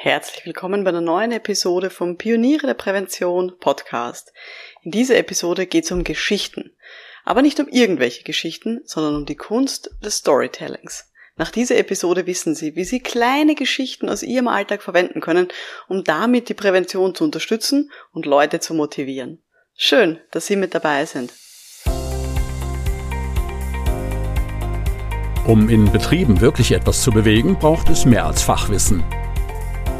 Herzlich willkommen bei einer neuen Episode vom Pioniere der Prävention Podcast. In dieser Episode geht es um Geschichten. Aber nicht um irgendwelche Geschichten, sondern um die Kunst des Storytellings. Nach dieser Episode wissen Sie, wie Sie kleine Geschichten aus Ihrem Alltag verwenden können, um damit die Prävention zu unterstützen und Leute zu motivieren. Schön, dass Sie mit dabei sind. Um in Betrieben wirklich etwas zu bewegen, braucht es mehr als Fachwissen.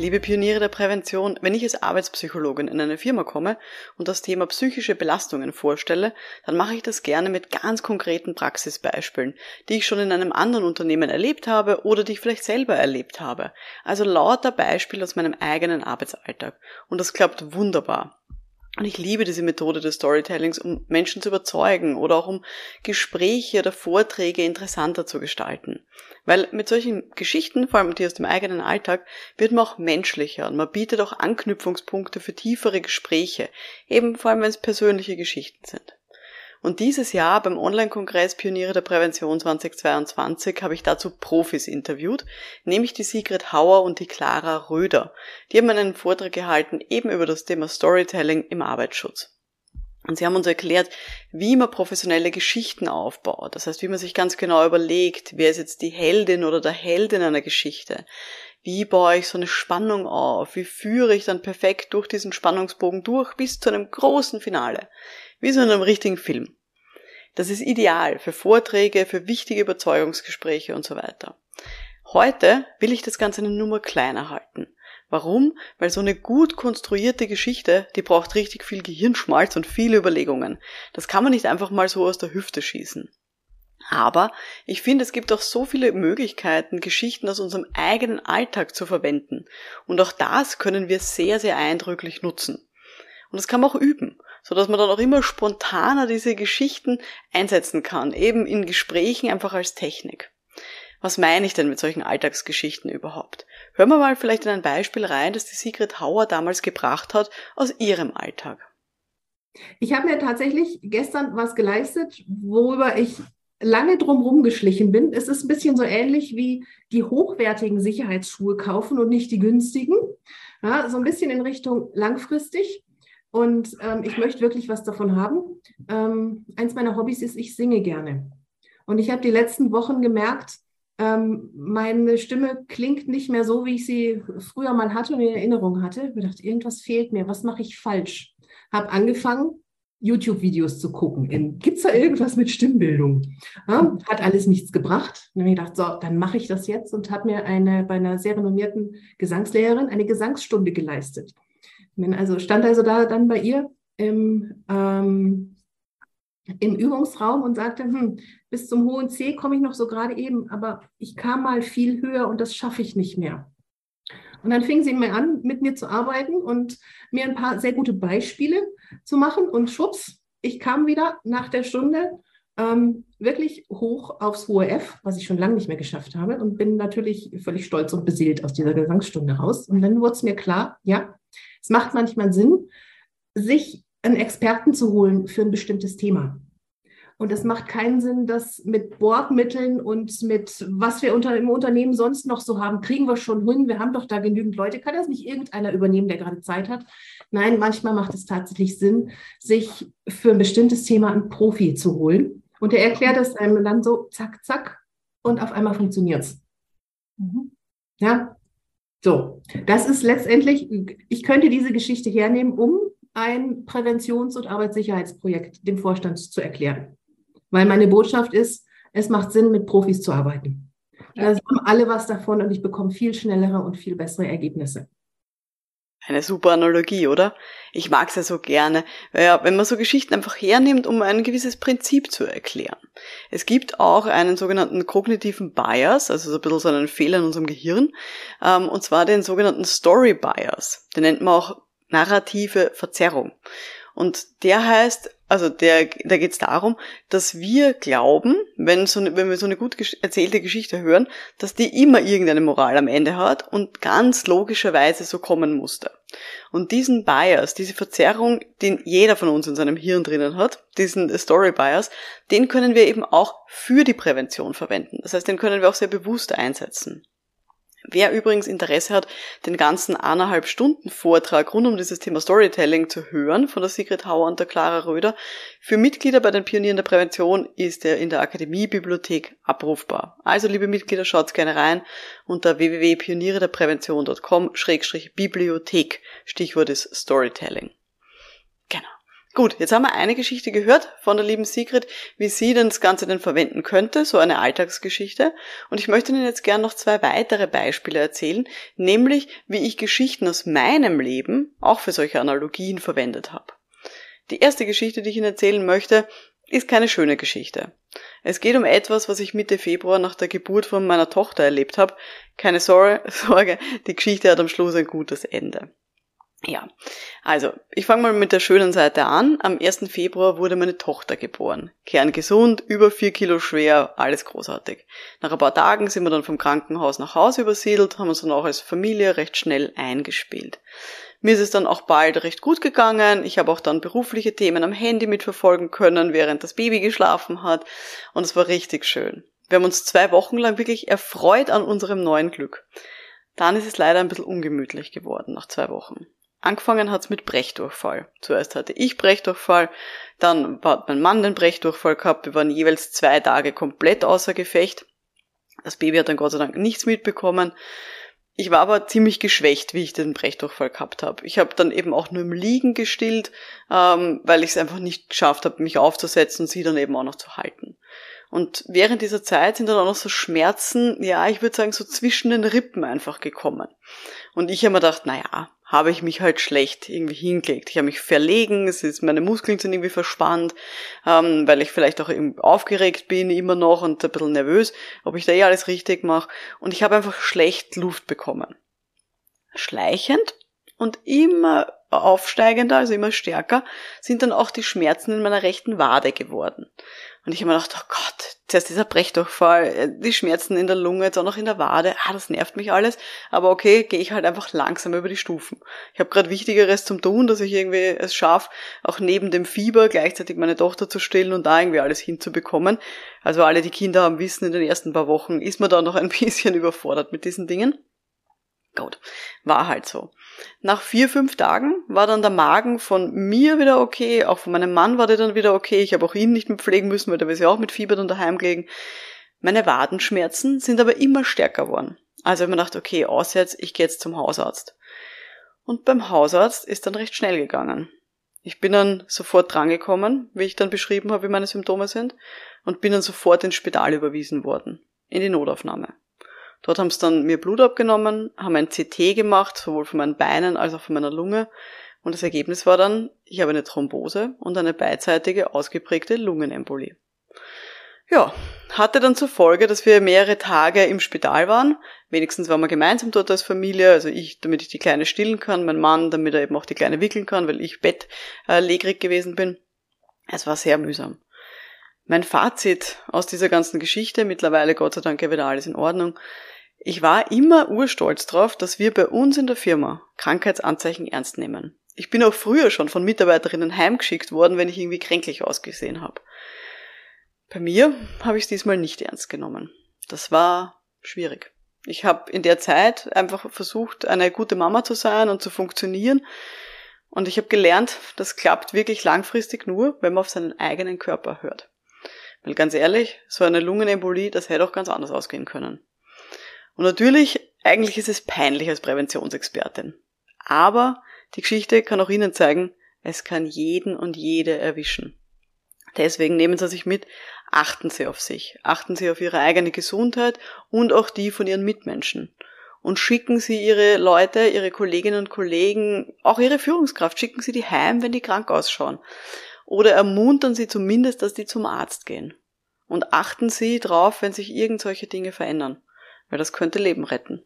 Liebe Pioniere der Prävention, wenn ich als Arbeitspsychologin in eine Firma komme und das Thema psychische Belastungen vorstelle, dann mache ich das gerne mit ganz konkreten Praxisbeispielen, die ich schon in einem anderen Unternehmen erlebt habe oder die ich vielleicht selber erlebt habe. Also lauter Beispiele aus meinem eigenen Arbeitsalltag. Und das klappt wunderbar. Und ich liebe diese Methode des Storytellings, um Menschen zu überzeugen oder auch um Gespräche oder Vorträge interessanter zu gestalten. Weil mit solchen Geschichten, vor allem die aus dem eigenen Alltag, wird man auch menschlicher und man bietet auch Anknüpfungspunkte für tiefere Gespräche, eben vor allem wenn es persönliche Geschichten sind. Und dieses Jahr beim Online-Kongress Pioniere der Prävention 2022 habe ich dazu Profis interviewt, nämlich die Sigrid Hauer und die Clara Röder. Die haben einen Vortrag gehalten eben über das Thema Storytelling im Arbeitsschutz. Und sie haben uns erklärt, wie man professionelle Geschichten aufbaut. Das heißt, wie man sich ganz genau überlegt, wer ist jetzt die Heldin oder der Held in einer Geschichte. Wie baue ich so eine Spannung auf? Wie führe ich dann perfekt durch diesen Spannungsbogen durch bis zu einem großen Finale? Wie so in einem richtigen Film. Das ist ideal für Vorträge, für wichtige Überzeugungsgespräche und so weiter. Heute will ich das Ganze eine Nummer kleiner halten. Warum? Weil so eine gut konstruierte Geschichte, die braucht richtig viel Gehirnschmalz und viele Überlegungen. Das kann man nicht einfach mal so aus der Hüfte schießen. Aber ich finde, es gibt auch so viele Möglichkeiten, Geschichten aus unserem eigenen Alltag zu verwenden. Und auch das können wir sehr, sehr eindrücklich nutzen. Und das kann man auch üben so dass man dann auch immer spontaner diese Geschichten einsetzen kann, eben in Gesprächen einfach als Technik. Was meine ich denn mit solchen Alltagsgeschichten überhaupt? Hören wir mal vielleicht in ein Beispiel rein, das die Sigrid Hauer damals gebracht hat aus ihrem Alltag. Ich habe mir tatsächlich gestern was geleistet, worüber ich lange drumherum geschlichen bin. Es ist ein bisschen so ähnlich wie die hochwertigen Sicherheitsschuhe kaufen und nicht die günstigen. Ja, so ein bisschen in Richtung langfristig. Und ähm, ich möchte wirklich was davon haben. Ähm, eins meiner Hobbys ist, ich singe gerne. Und ich habe die letzten Wochen gemerkt, ähm, meine Stimme klingt nicht mehr so, wie ich sie früher mal hatte und in Erinnerung hatte. Ich dachte, irgendwas fehlt mir. Was mache ich falsch? Habe angefangen, YouTube-Videos zu gucken. Gibt es da irgendwas mit Stimmbildung? Ja, hat alles nichts gebracht. Dann habe ich gedacht, so, dann mache ich das jetzt und habe mir eine, bei einer sehr renommierten Gesangslehrerin eine Gesangsstunde geleistet. Bin also stand also da dann bei ihr im, ähm, im Übungsraum und sagte, hm, bis zum hohen C komme ich noch so gerade eben, aber ich kam mal viel höher und das schaffe ich nicht mehr. Und dann fing sie mir an, mit mir zu arbeiten und mir ein paar sehr gute Beispiele zu machen. Und schwupps, ich kam wieder nach der Stunde ähm, wirklich hoch aufs hohe F, was ich schon lange nicht mehr geschafft habe und bin natürlich völlig stolz und beseelt aus dieser Gesangsstunde raus. Und dann wurde es mir klar, ja, es macht manchmal Sinn, sich einen Experten zu holen für ein bestimmtes Thema. Und es macht keinen Sinn, das mit Bordmitteln und mit was wir unter, im Unternehmen sonst noch so haben, kriegen wir schon hin. Wir haben doch da genügend Leute. Kann das nicht irgendeiner übernehmen, der gerade Zeit hat? Nein, manchmal macht es tatsächlich Sinn, sich für ein bestimmtes Thema einen Profi zu holen. Und er erklärt es einem dann so, zack, zack, und auf einmal funktioniert es. Mhm. Ja, so, das ist letztendlich, ich könnte diese Geschichte hernehmen, um ein Präventions- und Arbeitssicherheitsprojekt dem Vorstand zu erklären. Weil meine Botschaft ist, es macht Sinn, mit Profis zu arbeiten. Da haben alle was davon und ich bekomme viel schnellere und viel bessere Ergebnisse. Eine super Analogie, oder? Ich mag's ja so gerne, ja, wenn man so Geschichten einfach hernimmt, um ein gewisses Prinzip zu erklären. Es gibt auch einen sogenannten kognitiven Bias, also so ein bisschen so einen Fehler in unserem Gehirn, ähm, und zwar den sogenannten Story Bias. Den nennt man auch narrative Verzerrung. Und der heißt, Also der, da geht es darum, dass wir glauben, wenn, so, wenn wir so eine gut erzählte Geschichte hören, dass die immer irgendeine Moral am Ende hat und ganz logischerweise so kommen musste. Und diesen Bias, diese Verzerrung, den jeder von uns in seinem Hirn drinnen hat, diesen Story Bias, den können wir eben auch für die Prävention verwenden. Das heißt, den können wir auch sehr bewusst einsetzen. Wer übrigens Interesse hat, den ganzen eineinhalb Stunden Vortrag rund um dieses Thema Storytelling zu hören von der Sigrid Hauer und der Clara Röder, für Mitglieder bei den Pionieren der Prävention ist er in der Akademiebibliothek abrufbar. Also liebe Mitglieder, schaut gerne rein unter www.pionierederprävention.com-bibliothek. Stichwort ist Storytelling. Gut, jetzt haben wir eine Geschichte gehört von der lieben Sigrid, wie sie denn das Ganze denn verwenden könnte, so eine Alltagsgeschichte. Und ich möchte Ihnen jetzt gern noch zwei weitere Beispiele erzählen, nämlich wie ich Geschichten aus meinem Leben auch für solche Analogien verwendet habe. Die erste Geschichte, die ich Ihnen erzählen möchte, ist keine schöne Geschichte. Es geht um etwas, was ich Mitte Februar nach der Geburt von meiner Tochter erlebt habe. Keine Sorge, die Geschichte hat am Schluss ein gutes Ende. Ja, also ich fange mal mit der schönen Seite an. Am 1. Februar wurde meine Tochter geboren. Kerngesund, über vier Kilo schwer, alles großartig. Nach ein paar Tagen sind wir dann vom Krankenhaus nach Hause übersiedelt, haben uns dann auch als Familie recht schnell eingespielt. Mir ist es dann auch bald recht gut gegangen. Ich habe auch dann berufliche Themen am Handy mitverfolgen können, während das Baby geschlafen hat. Und es war richtig schön. Wir haben uns zwei Wochen lang wirklich erfreut an unserem neuen Glück. Dann ist es leider ein bisschen ungemütlich geworden nach zwei Wochen. Angefangen hat's mit Brechdurchfall. Zuerst hatte ich Brechdurchfall, dann hat mein Mann den Brechdurchfall gehabt, wir waren jeweils zwei Tage komplett außer Gefecht. Das Baby hat dann Gott sei Dank nichts mitbekommen. Ich war aber ziemlich geschwächt, wie ich den Brechdurchfall gehabt habe. Ich habe dann eben auch nur im Liegen gestillt, ähm, weil ich es einfach nicht geschafft habe, mich aufzusetzen und sie dann eben auch noch zu halten. Und während dieser Zeit sind dann auch noch so Schmerzen, ja, ich würde sagen, so zwischen den Rippen einfach gekommen. Und ich habe mir gedacht, naja, habe ich mich halt schlecht irgendwie hingelegt. Ich habe mich verlegen, es ist, meine Muskeln sind irgendwie verspannt, ähm, weil ich vielleicht auch aufgeregt bin immer noch und ein bisschen nervös, ob ich da eh alles richtig mache. Und ich habe einfach schlecht Luft bekommen. Schleichend und immer aufsteigender, also immer stärker, sind dann auch die Schmerzen in meiner rechten Wade geworden. Und ich habe mir gedacht, oh Gott, zuerst dieser Brechdurchfall, äh, die Schmerzen in der Lunge, jetzt auch noch in der Wade, ah, das nervt mich alles. Aber okay, gehe ich halt einfach langsam über die Stufen. Ich habe gerade Wichtigeres zum tun, dass ich irgendwie es schaffe, auch neben dem Fieber gleichzeitig meine Tochter zu stillen und da irgendwie alles hinzubekommen. Also alle, die Kinder haben, wissen, in den ersten paar Wochen ist man da noch ein bisschen überfordert mit diesen Dingen. Gut, war halt so. Nach vier, fünf Tagen war dann der Magen von mir wieder okay, auch von meinem Mann war der dann wieder okay. Ich habe auch ihn nicht mehr pflegen müssen, weil der ist ja auch mit Fieber dann daheim gelegen. Meine Wadenschmerzen sind aber immer stärker geworden. Also habe ich mir gedacht, okay, auswärts, ich gehe jetzt zum Hausarzt. Und beim Hausarzt ist dann recht schnell gegangen. Ich bin dann sofort drangekommen, wie ich dann beschrieben habe, wie meine Symptome sind, und bin dann sofort ins Spital überwiesen worden, in die Notaufnahme. Dort haben sie dann mir Blut abgenommen, haben ein CT gemacht, sowohl von meinen Beinen als auch von meiner Lunge. Und das Ergebnis war dann, ich habe eine Thrombose und eine beidseitige ausgeprägte Lungenembolie. Ja, hatte dann zur Folge, dass wir mehrere Tage im Spital waren. Wenigstens waren wir gemeinsam dort als Familie, also ich, damit ich die Kleine stillen kann, mein Mann, damit er eben auch die Kleine wickeln kann, weil ich bettlägerig gewesen bin. Es war sehr mühsam. Mein Fazit aus dieser ganzen Geschichte, mittlerweile Gott sei Dank wieder alles in Ordnung, ich war immer urstolz drauf, dass wir bei uns in der Firma Krankheitsanzeichen ernst nehmen. Ich bin auch früher schon von Mitarbeiterinnen heimgeschickt worden, wenn ich irgendwie kränklich ausgesehen habe. Bei mir habe ich es diesmal nicht ernst genommen. Das war schwierig. Ich habe in der Zeit einfach versucht, eine gute Mama zu sein und zu funktionieren. Und ich habe gelernt, das klappt wirklich langfristig nur, wenn man auf seinen eigenen Körper hört. Weil ganz ehrlich, so eine Lungenembolie, das hätte auch ganz anders ausgehen können. Und natürlich, eigentlich ist es peinlich als Präventionsexpertin. Aber die Geschichte kann auch Ihnen zeigen, es kann jeden und jede erwischen. Deswegen nehmen Sie sich mit, achten Sie auf sich, achten Sie auf Ihre eigene Gesundheit und auch die von Ihren Mitmenschen. Und schicken Sie Ihre Leute, Ihre Kolleginnen und Kollegen, auch Ihre Führungskraft, schicken Sie die heim, wenn die krank ausschauen. Oder ermuntern Sie zumindest, dass die zum Arzt gehen. Und achten Sie drauf, wenn sich irgend solche Dinge verändern weil das könnte Leben retten.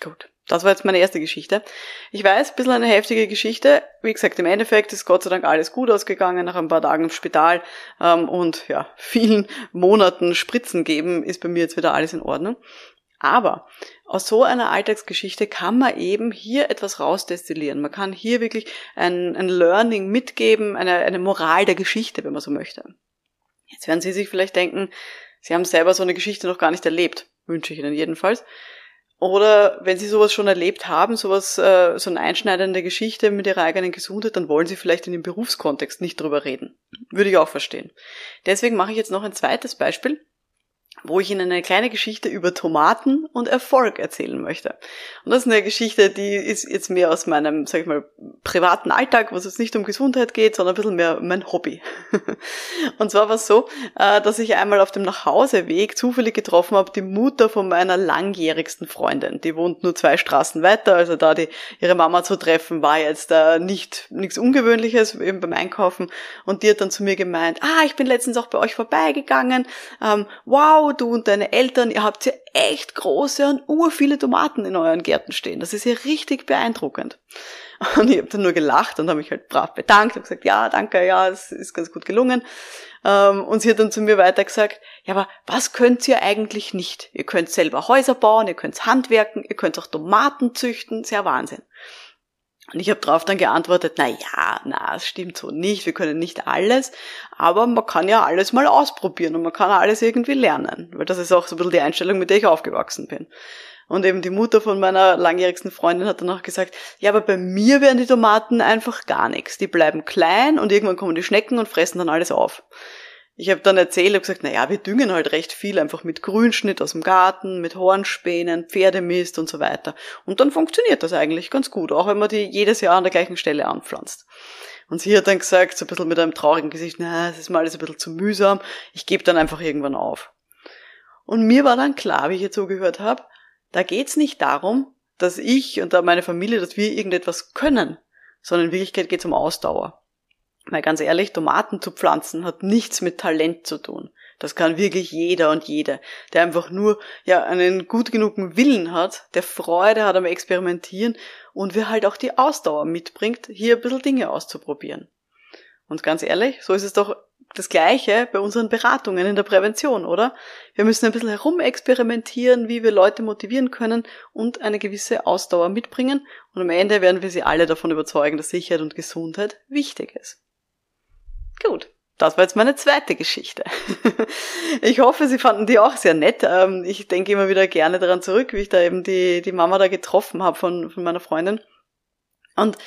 Gut. Das war jetzt meine erste Geschichte. Ich weiß, ein bisschen eine heftige Geschichte. Wie gesagt, im Endeffekt ist Gott sei Dank alles gut ausgegangen nach ein paar Tagen im Spital ähm, und ja, vielen Monaten Spritzen geben, ist bei mir jetzt wieder alles in Ordnung. Aber aus so einer Alltagsgeschichte kann man eben hier etwas rausdestillieren. Man kann hier wirklich ein, ein Learning mitgeben, eine, eine Moral der Geschichte, wenn man so möchte. Jetzt werden Sie sich vielleicht denken, Sie haben selber so eine Geschichte noch gar nicht erlebt. Wünsche ich Ihnen jedenfalls. Oder wenn Sie sowas schon erlebt haben, sowas, äh, so eine einschneidende Geschichte mit Ihrer eigenen Gesundheit, dann wollen Sie vielleicht in dem Berufskontext nicht drüber reden. Würde ich auch verstehen. Deswegen mache ich jetzt noch ein zweites Beispiel wo ich Ihnen eine kleine Geschichte über Tomaten und Erfolg erzählen möchte. Und das ist eine Geschichte, die ist jetzt mehr aus meinem, sag ich mal, privaten Alltag, wo es jetzt nicht um Gesundheit geht, sondern ein bisschen mehr mein Hobby. und zwar war es so, äh, dass ich einmal auf dem Nachhauseweg zufällig getroffen habe, die Mutter von meiner langjährigsten Freundin. Die wohnt nur zwei Straßen weiter, also da die, ihre Mama zu treffen, war jetzt äh, nicht nichts Ungewöhnliches eben beim Einkaufen. Und die hat dann zu mir gemeint, ah, ich bin letztens auch bei euch vorbeigegangen, ähm, wow, du und deine Eltern, ihr habt ja echt große und ur viele Tomaten in euren Gärten stehen. Das ist ja richtig beeindruckend. Und ich habe dann nur gelacht und habe mich halt brav bedankt und gesagt, ja, danke, ja, es ist ganz gut gelungen. Ähm, und sie hat dann zu mir weiter gesagt, ja, aber was könnt ihr eigentlich nicht? Ihr könnt selber Häuser bauen, ihr könnt handwerken, ihr könnt auch Tomaten züchten, sehr Wahnsinn. Und ich habe darauf dann geantwortet, na ja, na, es stimmt so nicht, wir können nicht alles, aber man kann ja alles mal ausprobieren und man kann alles irgendwie lernen, weil das ist auch so ein bisschen die Einstellung, mit der ich aufgewachsen bin. Und eben die Mutter von meiner langjährigsten Freundin hat dann auch gesagt, ja, aber bei mir werden die Tomaten einfach gar nichts. Die bleiben klein und irgendwann kommen die Schnecken und fressen dann alles auf ich habe dann erzählt, habe gesagt, na ja, wir düngen halt recht viel einfach mit Grünschnitt aus dem Garten, mit Hornspänen, Pferdemist und so weiter. Und dann funktioniert das eigentlich ganz gut, auch wenn man die jedes Jahr an der gleichen Stelle anpflanzt. Und sie hat dann gesagt, so ein bisschen mit einem traurigen Gesicht, na, es ist mal alles ein bisschen zu mühsam, ich gebe dann einfach irgendwann auf. Und mir war dann klar, wie ich jetzt zugehört habe, da geht's nicht darum, dass ich und meine Familie, dass wir irgendetwas können, sondern in Wirklichkeit geht's um Ausdauer. Weil ganz ehrlich, Tomaten zu pflanzen hat nichts mit Talent zu tun. Das kann wirklich jeder und jede, der einfach nur ja einen gut genugen Willen hat, der Freude hat am Experimentieren und wer halt auch die Ausdauer mitbringt, hier ein bisschen Dinge auszuprobieren. Und ganz ehrlich, so ist es doch das Gleiche bei unseren Beratungen in der Prävention, oder? Wir müssen ein bisschen herumexperimentieren, wie wir Leute motivieren können und eine gewisse Ausdauer mitbringen und am Ende werden wir sie alle davon überzeugen, dass Sicherheit und Gesundheit wichtig ist. Gut. Das war jetzt meine zweite Geschichte. Ich hoffe, Sie fanden die auch sehr nett. Ähm, ich denke immer wieder gerne daran zurück, wie ich da eben die, die Mama da getroffen habe von, von meiner Freundin. Und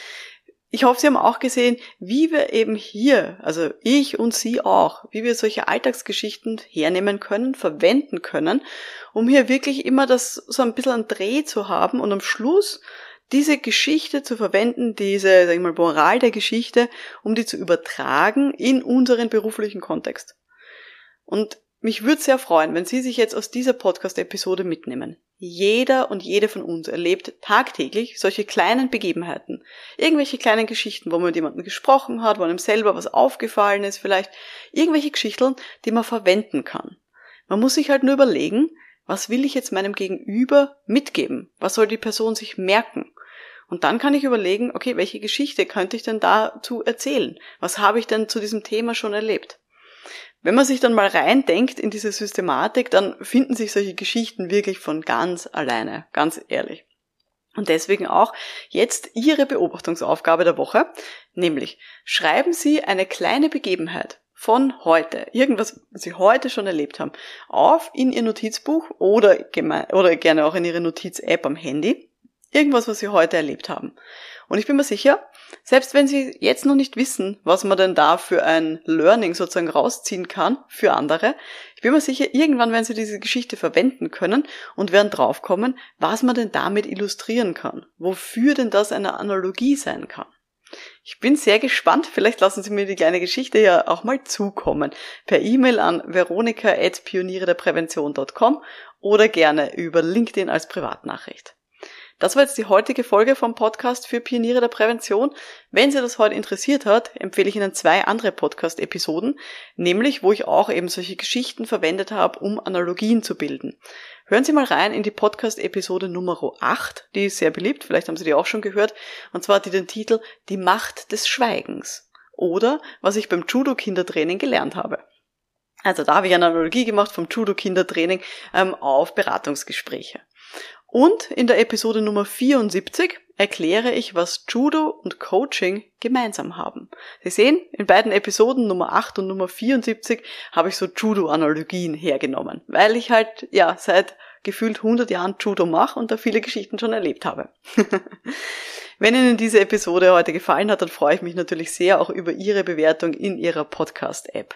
ich hoffe, Sie haben auch gesehen, wie wir eben hier, also ich und Sie auch, wie wir solche Alltagsgeschichten hernehmen können, verwenden können, um hier wirklich immer das so ein bisschen ein Dreh zu haben und am Schluss diese Geschichte zu verwenden, diese, sag ich mal, Moral der Geschichte, um die zu übertragen in unseren beruflichen Kontext. Und mich würde sehr freuen, wenn Sie sich jetzt aus dieser Podcast-Episode mitnehmen. Jeder und jede von uns erlebt tagtäglich solche kleinen Begebenheiten. Irgendwelche kleinen Geschichten, wo man mit jemandem gesprochen hat, wo einem selber was aufgefallen ist, vielleicht irgendwelche Geschichten, die man verwenden kann. Man muss sich halt nur überlegen, was will ich jetzt meinem Gegenüber mitgeben? Was soll die Person sich merken? Und dann kann ich überlegen, okay, welche Geschichte könnte ich denn dazu erzählen? Was habe ich denn zu diesem Thema schon erlebt? Wenn man sich dann mal reindenkt in diese Systematik, dann finden sich solche Geschichten wirklich von ganz alleine, ganz ehrlich. Und deswegen auch jetzt Ihre Beobachtungsaufgabe der Woche, nämlich schreiben Sie eine kleine Begebenheit von heute, irgendwas, was Sie heute schon erlebt haben, auf in Ihr Notizbuch oder, oder gerne auch in Ihre Notiz-App am Handy Irgendwas, was Sie heute erlebt haben. Und ich bin mir sicher, selbst wenn Sie jetzt noch nicht wissen, was man denn da für ein Learning sozusagen rausziehen kann für andere, ich bin mir sicher, irgendwann werden Sie diese Geschichte verwenden können und werden draufkommen, was man denn damit illustrieren kann, wofür denn das eine Analogie sein kann. Ich bin sehr gespannt. Vielleicht lassen Sie mir die kleine Geschichte ja auch mal zukommen. Per E-Mail an veronika.pioniere der Prävention.com oder gerne über LinkedIn als Privatnachricht. Das war jetzt die heutige Folge vom Podcast für Pioniere der Prävention. Wenn Sie das heute interessiert hat, empfehle ich Ihnen zwei andere Podcast-Episoden, nämlich wo ich auch eben solche Geschichten verwendet habe, um Analogien zu bilden. Hören Sie mal rein in die Podcast-Episode Nummer 8, die ist sehr beliebt, vielleicht haben Sie die auch schon gehört, und zwar hat die den Titel Die Macht des Schweigens oder was ich beim Judo-Kindertraining gelernt habe. Also da habe ich eine Analogie gemacht vom Judo-Kindertraining ähm, auf Beratungsgespräche. Und in der Episode Nummer 74 erkläre ich, was Judo und Coaching gemeinsam haben. Sie sehen, in beiden Episoden Nummer 8 und Nummer 74 habe ich so Judo-Analogien hergenommen, weil ich halt, ja, seit gefühlt 100 Jahren Judo mache und da viele Geschichten schon erlebt habe. Wenn Ihnen diese Episode heute gefallen hat, dann freue ich mich natürlich sehr auch über Ihre Bewertung in Ihrer Podcast-App.